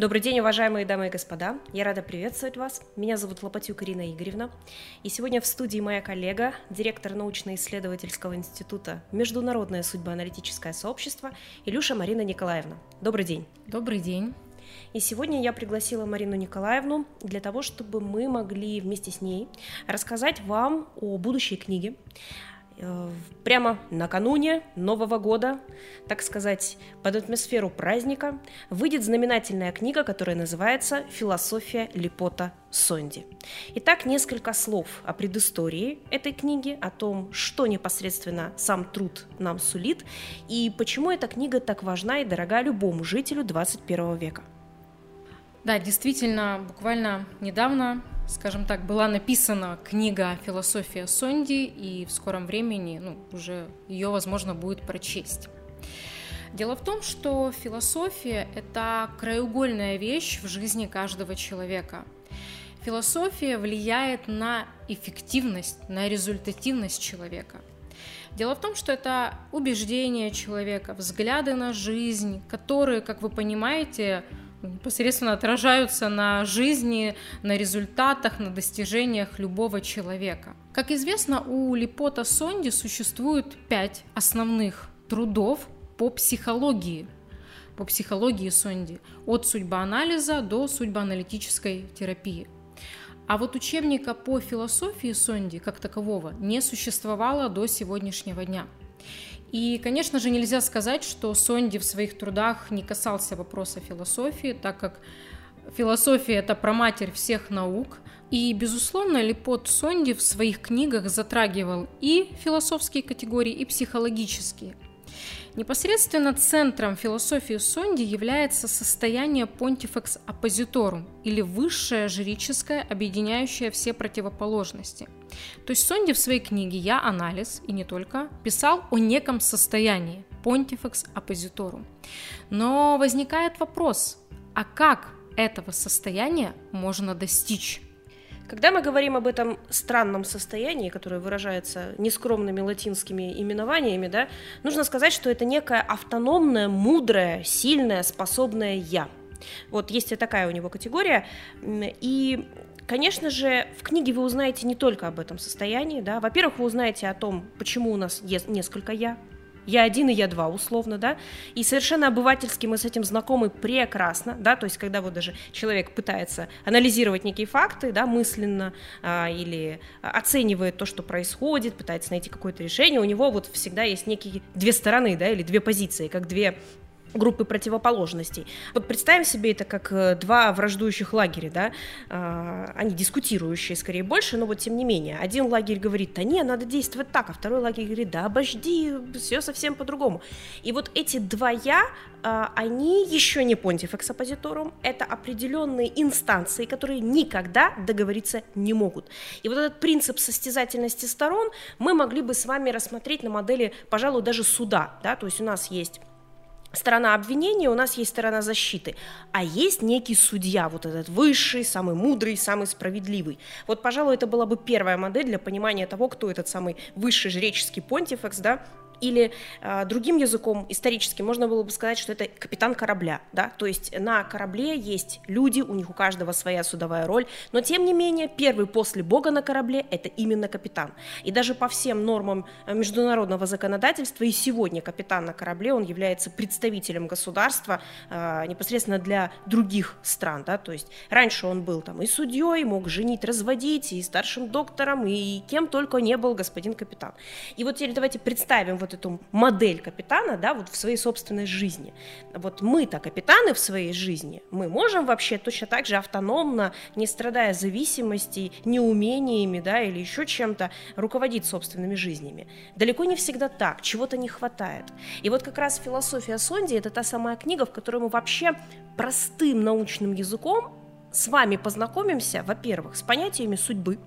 Добрый день, уважаемые дамы и господа. Я рада приветствовать вас. Меня зовут Лопатюк Ирина Игоревна. И сегодня в студии моя коллега, директор научно-исследовательского института «Международное судьбоаналитическое сообщество» Илюша Марина Николаевна. Добрый день. Добрый день. И сегодня я пригласила Марину Николаевну для того, чтобы мы могли вместе с ней рассказать вам о будущей книге, прямо накануне Нового года, так сказать, под атмосферу праздника, выйдет знаменательная книга, которая называется «Философия Липота Сонди». Итак, несколько слов о предыстории этой книги, о том, что непосредственно сам труд нам сулит, и почему эта книга так важна и дорога любому жителю 21 века. Да, действительно, буквально недавно скажем так, была написана книга «Философия Сонди», и в скором времени ну, уже ее возможно будет прочесть. Дело в том, что философия – это краеугольная вещь в жизни каждого человека. Философия влияет на эффективность, на результативность человека. Дело в том, что это убеждения человека, взгляды на жизнь, которые, как вы понимаете, непосредственно отражаются на жизни, на результатах, на достижениях любого человека. Как известно, у Липота Сонди существует пять основных трудов по психологии, по психологии Сонди, от судьбоанализа до судьбоаналитической терапии. А вот учебника по философии Сонди как такового не существовало до сегодняшнего дня – и, конечно же, нельзя сказать, что Сонди в своих трудах не касался вопроса философии, так как философия – это проматерь всех наук. И, безусловно, Липот Сонди в своих книгах затрагивал и философские категории, и психологические – Непосредственно центром философии Сонди является состояние Pontifex Oppositorum, или высшее жрическое, объединяющее все противоположности. То есть Сонди в своей книге «Я анализ» и не только писал о неком состоянии Pontifex Oppositorum. Но возникает вопрос, а как этого состояния можно достичь? Когда мы говорим об этом странном состоянии, которое выражается нескромными латинскими именованиями, да, нужно сказать, что это некое автономное, мудрое, сильное, способное «я». Вот есть такая у него категория. И Конечно же, в книге вы узнаете не только об этом состоянии, да. Во-первых, вы узнаете о том, почему у нас есть несколько я, я один и я два, условно, да, и совершенно обывательски мы с этим знакомы прекрасно, да, то есть когда вот даже человек пытается анализировать некие факты, да, мысленно а, или оценивает то, что происходит, пытается найти какое-то решение, у него вот всегда есть некие две стороны, да, или две позиции, как две группы противоположностей. Вот представим себе это как э, два враждующих лагеря, да, а, они дискутирующие скорее больше, но вот тем не менее. Один лагерь говорит, да не, надо действовать так, а второй лагерь говорит, да обожди, все совсем по-другому. И вот эти два «я», они еще не понтифекс оппозиторум, это определенные инстанции, которые никогда договориться не могут. И вот этот принцип состязательности сторон мы могли бы с вами рассмотреть на модели, пожалуй, даже суда, да, то есть у нас есть сторона обвинения, у нас есть сторона защиты, а есть некий судья, вот этот высший, самый мудрый, самый справедливый. Вот, пожалуй, это была бы первая модель для понимания того, кто этот самый высший жреческий понтифекс, да, или э, другим языком историческим можно было бы сказать, что это капитан корабля, да, то есть на корабле есть люди, у них у каждого своя судовая роль, но тем не менее первый после Бога на корабле это именно капитан. И даже по всем нормам э, международного законодательства и сегодня капитан на корабле, он является представителем государства э, непосредственно для других стран, да, то есть раньше он был там и судьей, мог женить, разводить, и старшим доктором, и кем только не был господин капитан. И вот теперь давайте представим вот вот эту модель капитана, да, вот в своей собственной жизни. Вот мы-то капитаны в своей жизни, мы можем вообще точно так же автономно, не страдая зависимостей, неумениями, да, или еще чем-то, руководить собственными жизнями. Далеко не всегда так, чего-то не хватает. И вот как раз философия Сонди – это та самая книга, в которой мы вообще простым научным языком с вами познакомимся, во-первых, с понятиями судьбы,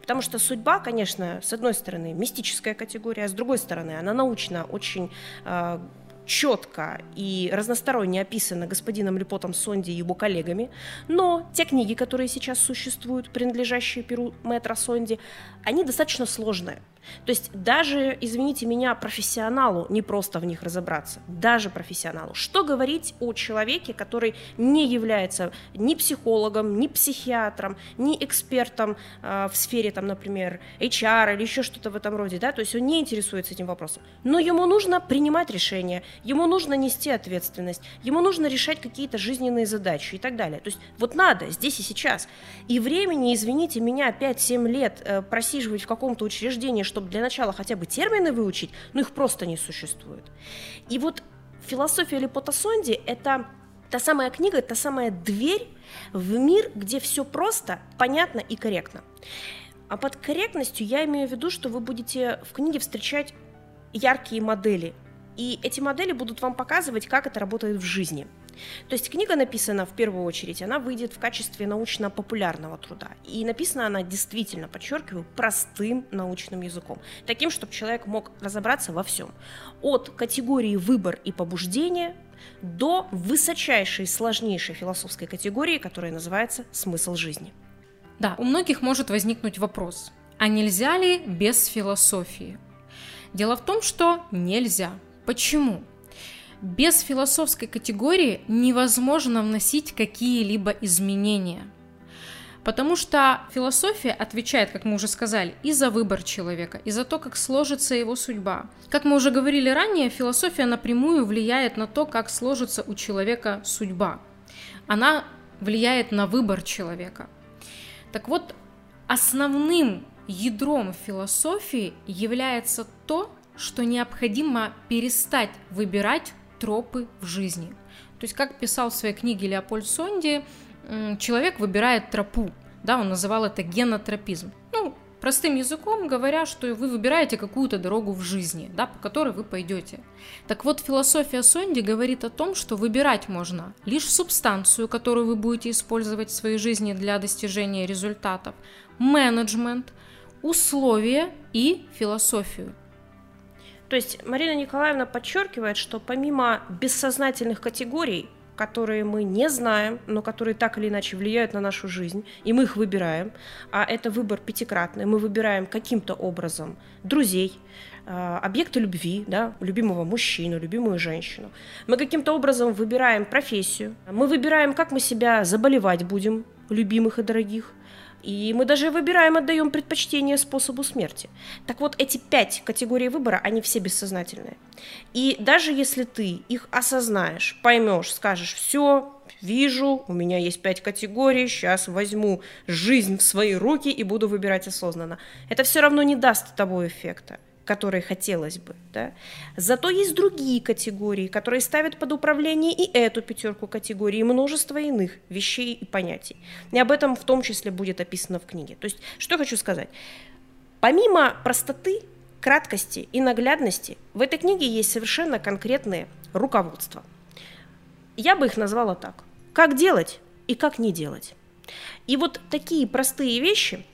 Потому что судьба, конечно, с одной стороны, мистическая категория, а с другой стороны, она научно очень э, четко и разносторонне описана господином Лепотом Сонди и его коллегами, но те книги, которые сейчас существуют, принадлежащие Перу Мэтра Сонди, они достаточно сложные. То есть даже, извините меня, профессионалу не просто в них разобраться, даже профессионалу. Что говорить о человеке, который не является ни психологом, ни психиатром, ни экспертом э, в сфере, там, например, HR или еще что-то в этом роде, да, то есть он не интересуется этим вопросом. Но ему нужно принимать решения, ему нужно нести ответственность, ему нужно решать какие-то жизненные задачи и так далее. То есть вот надо здесь и сейчас. И времени, извините меня, 5-7 лет э, просиживать в каком-то учреждении, чтобы для начала хотя бы термины выучить, ну их просто не существует. И вот философия Лепота-Сонди – это та самая книга, та самая дверь в мир, где все просто, понятно и корректно. А под корректностью я имею в виду, что вы будете в книге встречать яркие модели. И эти модели будут вам показывать, как это работает в жизни – то есть книга написана в первую очередь, она выйдет в качестве научно-популярного труда. И написана она действительно, подчеркиваю, простым научным языком. Таким, чтобы человек мог разобраться во всем. От категории выбор и побуждение до высочайшей, сложнейшей философской категории, которая называется смысл жизни. Да, у многих может возникнуть вопрос, а нельзя ли без философии? Дело в том, что нельзя. Почему? Без философской категории невозможно вносить какие-либо изменения. Потому что философия отвечает, как мы уже сказали, и за выбор человека, и за то, как сложится его судьба. Как мы уже говорили ранее, философия напрямую влияет на то, как сложится у человека судьба. Она влияет на выбор человека. Так вот, основным ядром философии является то, что необходимо перестать выбирать тропы в жизни. То есть, как писал в своей книге Леопольд Сонди, человек выбирает тропу, да, он называл это генотропизм. Ну, простым языком говоря, что вы выбираете какую-то дорогу в жизни, да, по которой вы пойдете. Так вот, философия Сонди говорит о том, что выбирать можно лишь субстанцию, которую вы будете использовать в своей жизни для достижения результатов, менеджмент, условия и философию. То есть Марина Николаевна подчеркивает, что помимо бессознательных категорий, которые мы не знаем, но которые так или иначе влияют на нашу жизнь, и мы их выбираем, а это выбор пятикратный, мы выбираем каким-то образом друзей, а, объекты любви, да, любимого мужчину, любимую женщину. Мы каким-то образом выбираем профессию, мы выбираем, как мы себя заболевать будем, любимых и дорогих – и мы даже выбираем, отдаем предпочтение способу смерти. Так вот, эти пять категорий выбора, они все бессознательные. И даже если ты их осознаешь, поймешь, скажешь, все, вижу, у меня есть пять категорий, сейчас возьму жизнь в свои руки и буду выбирать осознанно. Это все равно не даст того эффекта которые хотелось бы. Да? Зато есть другие категории, которые ставят под управление и эту пятерку категорий, и множество иных вещей и понятий. И об этом в том числе будет описано в книге. То есть, что хочу сказать. Помимо простоты, краткости и наглядности, в этой книге есть совершенно конкретные руководства. Я бы их назвала так. Как делать и как не делать. И вот такие простые вещи –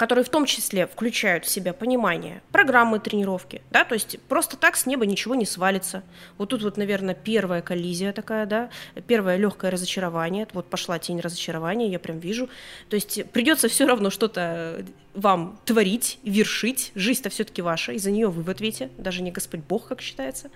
которые в том числе включают в себя понимание программы тренировки, да, то есть просто так с неба ничего не свалится. Вот тут вот, наверное, первая коллизия такая, да, первое легкое разочарование, вот пошла тень разочарования, я прям вижу. То есть придется все равно что-то вам творить, вершить, жизнь-то все-таки ваша, и за нее вы в ответе, даже не Господь Бог, как считается.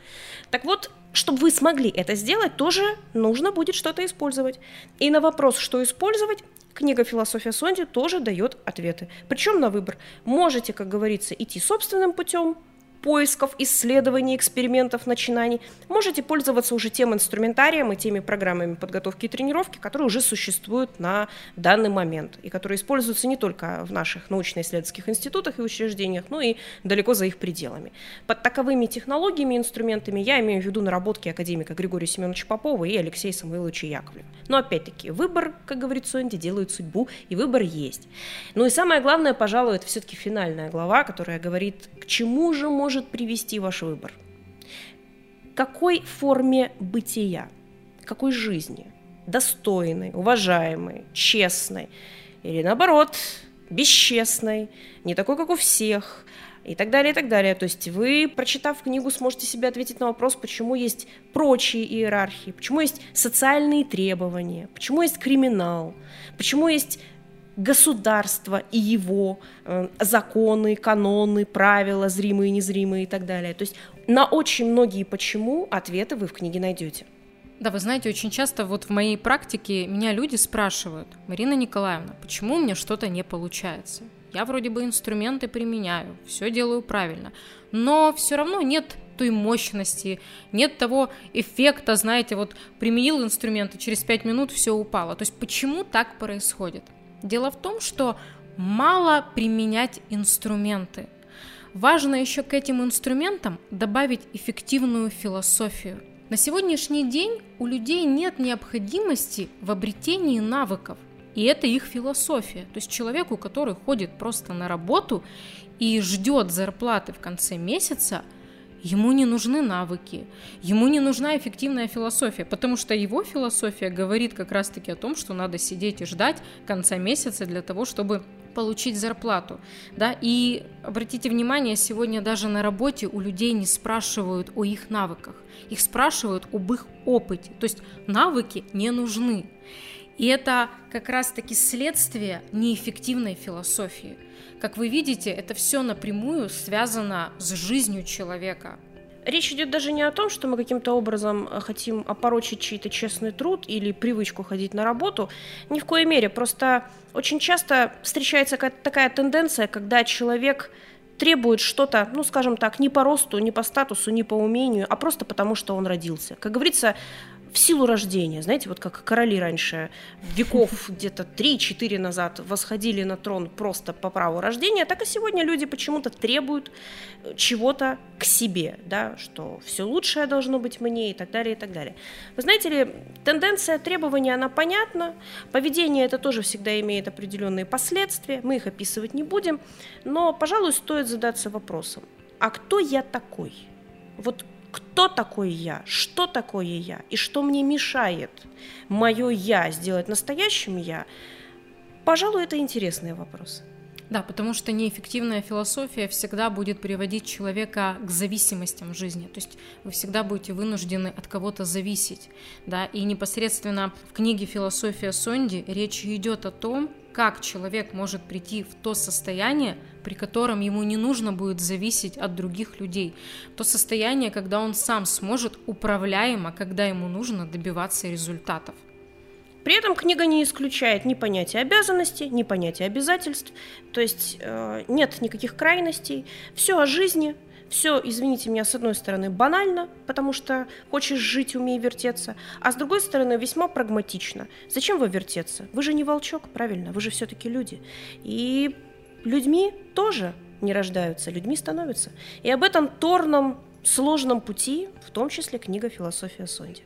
Так вот, чтобы вы смогли это сделать, тоже нужно будет что-то использовать. И на вопрос, что использовать, Книга «Философия Сонди» тоже дает ответы. Причем на выбор. Можете, как говорится, идти собственным путем, поисков, исследований, экспериментов, начинаний, можете пользоваться уже тем инструментарием и теми программами подготовки и тренировки, которые уже существуют на данный момент и которые используются не только в наших научно-исследовательских институтах и учреждениях, но и далеко за их пределами. Под таковыми технологиями и инструментами я имею в виду наработки академика Григория Семеновича Попова и Алексея Самойловича Яковлева. Но опять-таки, выбор, как говорит Сонди, делает судьбу, и выбор есть. Ну и самое главное, пожалуй, это все-таки финальная глава, которая говорит, к чему же может может привести ваш выбор? Какой форме бытия, какой жизни? Достойной, уважаемой, честной или наоборот, бесчестной, не такой, как у всех, и так далее, и так далее. То есть вы, прочитав книгу, сможете себе ответить на вопрос, почему есть прочие иерархии, почему есть социальные требования, почему есть криминал, почему есть государство и его э, законы, каноны, правила, зримые, незримые и так далее. То есть на очень многие почему ответы вы в книге найдете. Да, вы знаете, очень часто вот в моей практике меня люди спрашивают, Марина Николаевна, почему у меня что-то не получается? Я вроде бы инструменты применяю, все делаю правильно, но все равно нет той мощности, нет того эффекта, знаете, вот применил инструменты, через пять минут все упало. То есть почему так происходит? Дело в том, что мало применять инструменты. Важно еще к этим инструментам добавить эффективную философию. На сегодняшний день у людей нет необходимости в обретении навыков. И это их философия. То есть человеку, который ходит просто на работу и ждет зарплаты в конце месяца, Ему не нужны навыки, ему не нужна эффективная философия, потому что его философия говорит как раз-таки о том, что надо сидеть и ждать конца месяца для того, чтобы получить зарплату. Да? И обратите внимание, сегодня даже на работе у людей не спрашивают о их навыках, их спрашивают об их опыте. То есть навыки не нужны. И это как раз-таки следствие неэффективной философии. Как вы видите, это все напрямую связано с жизнью человека. Речь идет даже не о том, что мы каким-то образом э, хотим опорочить чей-то честный труд или привычку ходить на работу. Ни в коей мере. Просто очень часто встречается такая тенденция, когда человек требует что-то, ну, скажем так, не по росту, не по статусу, не по умению, а просто потому, что он родился. Как говорится, в силу рождения. Знаете, вот как короли раньше, веков где-то 3-4 назад восходили на трон просто по праву рождения, так и сегодня люди почему-то требуют э, чего-то к себе, да, что все лучшее должно быть мне и так далее, и так далее. Вы знаете ли, тенденция требования, она понятна, поведение это тоже всегда имеет определенные последствия, мы их описывать не будем, но, пожалуй, стоит задаться вопросом, а кто я такой? Вот кто такой я, что такое я и что мне мешает мое я сделать настоящим я, пожалуй, это интересный вопрос. Да, потому что неэффективная философия всегда будет приводить человека к зависимостям в жизни. То есть вы всегда будете вынуждены от кого-то зависеть. Да? И непосредственно в книге «Философия Сонди» речь идет о том, как человек может прийти в то состояние, при котором ему не нужно будет зависеть от других людей. То состояние, когда он сам сможет управляемо, когда ему нужно добиваться результатов. При этом книга не исключает ни понятия обязанностей, ни понятия обязательств, то есть э, нет никаких крайностей, все о жизни, все, извините меня, с одной стороны банально, потому что хочешь жить, умей вертеться, а с другой стороны весьма прагматично. Зачем вы вертеться? Вы же не волчок, правильно? Вы же все-таки люди. И людьми тоже не рождаются, людьми становятся. И об этом торном, сложном пути, в том числе книга «Философия Сонди».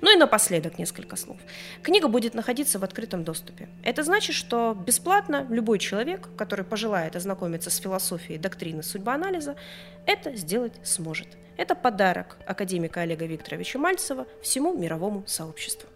Ну и напоследок несколько слов. Книга будет находиться в открытом доступе. Это значит, что бесплатно любой человек, который пожелает ознакомиться с философией доктрины судьбоанализа, это сделать сможет. Это подарок академика Олега Викторовича Мальцева всему мировому сообществу.